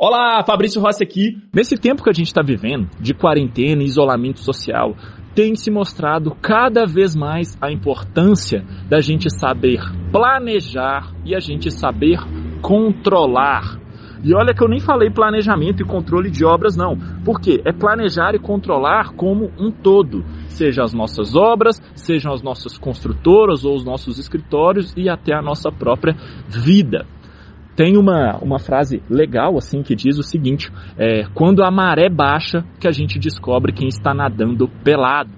Olá, Fabrício Rossi aqui. Nesse tempo que a gente está vivendo, de quarentena e isolamento social, tem se mostrado cada vez mais a importância da gente saber planejar e a gente saber controlar. E olha que eu nem falei planejamento e controle de obras, não. Porque é planejar e controlar como um todo. Seja as nossas obras, sejam as nossas construtoras ou os nossos escritórios e até a nossa própria vida. Tem uma, uma frase legal assim que diz o seguinte: é, quando a maré baixa, que a gente descobre quem está nadando pelado.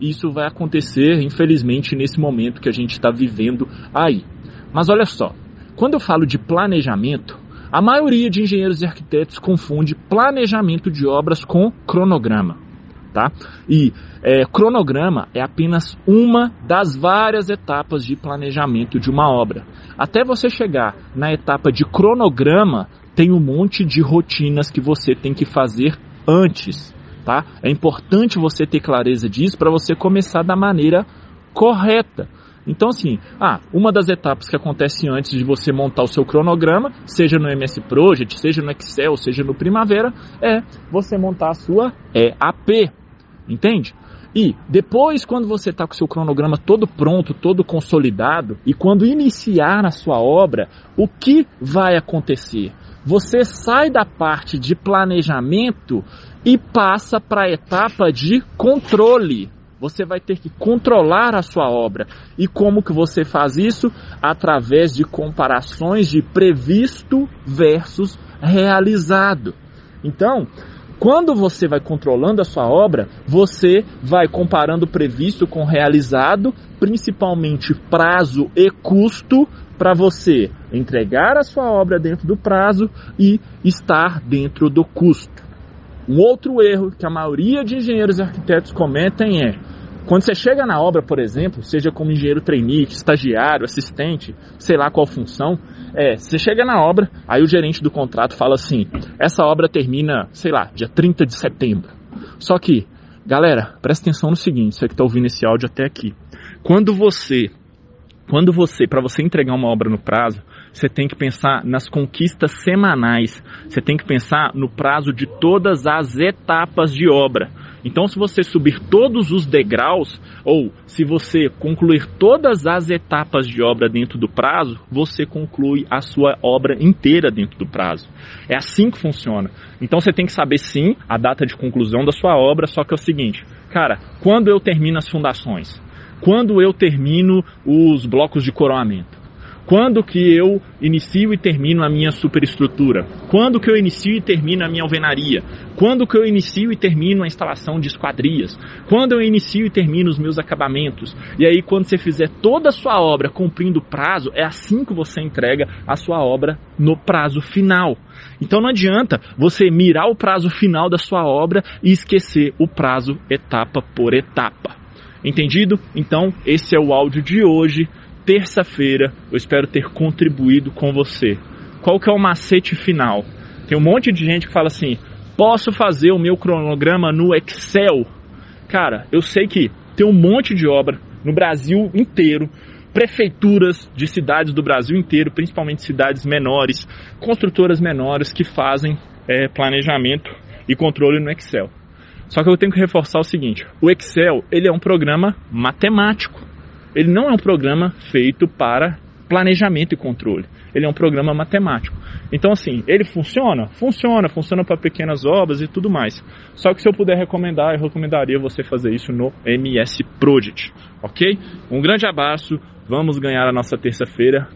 Isso vai acontecer, infelizmente, nesse momento que a gente está vivendo aí. Mas olha só, quando eu falo de planejamento, a maioria de engenheiros e arquitetos confunde planejamento de obras com cronograma tá? E é, cronograma é apenas uma das várias etapas de planejamento de uma obra. Até você chegar na etapa de cronograma, tem um monte de rotinas que você tem que fazer antes, tá? É importante você ter clareza disso para você começar da maneira correta. Então, assim, ah, uma das etapas que acontece antes de você montar o seu cronograma, seja no MS Project, seja no Excel, seja no Primavera, é você montar a sua EAP. Entende? E depois, quando você está com seu cronograma todo pronto, todo consolidado, e quando iniciar a sua obra, o que vai acontecer? Você sai da parte de planejamento e passa para a etapa de controle. Você vai ter que controlar a sua obra. E como que você faz isso? Através de comparações de previsto versus realizado. Então, quando você vai controlando a sua obra, você vai comparando previsto com realizado, principalmente prazo e custo, para você entregar a sua obra dentro do prazo e estar dentro do custo. Um outro erro que a maioria de engenheiros e arquitetos cometem é quando você chega na obra, por exemplo, seja como engenheiro trainee, estagiário, assistente, sei lá qual função, é, você chega na obra, aí o gerente do contrato fala assim: essa obra termina, sei lá, dia 30 de setembro. Só que, galera, presta atenção no seguinte, você que está ouvindo esse áudio até aqui. Quando você, quando você, para você entregar uma obra no prazo, você tem que pensar nas conquistas semanais, você tem que pensar no prazo de todas as etapas de obra. Então, se você subir todos os degraus, ou se você concluir todas as etapas de obra dentro do prazo, você conclui a sua obra inteira dentro do prazo. É assim que funciona. Então, você tem que saber sim a data de conclusão da sua obra, só que é o seguinte, cara, quando eu termino as fundações? Quando eu termino os blocos de coroamento? Quando que eu inicio e termino a minha superestrutura? Quando que eu inicio e termino a minha alvenaria? Quando que eu inicio e termino a instalação de esquadrias? Quando eu inicio e termino os meus acabamentos? E aí quando você fizer toda a sua obra cumprindo o prazo, é assim que você entrega a sua obra no prazo final. Então não adianta você mirar o prazo final da sua obra e esquecer o prazo etapa por etapa. Entendido? Então, esse é o áudio de hoje terça-feira eu espero ter contribuído com você. Qual que é o macete final? Tem um monte de gente que fala assim: posso fazer o meu cronograma no Excel? Cara, eu sei que tem um monte de obra no Brasil inteiro, prefeituras de cidades do Brasil inteiro, principalmente cidades menores, construtoras menores que fazem é, planejamento e controle no Excel. Só que eu tenho que reforçar o seguinte: o Excel ele é um programa matemático. Ele não é um programa feito para planejamento e controle. Ele é um programa matemático. Então, assim, ele funciona? Funciona, funciona para pequenas obras e tudo mais. Só que se eu puder recomendar, eu recomendaria você fazer isso no MS Project, ok? Um grande abraço, vamos ganhar a nossa terça-feira.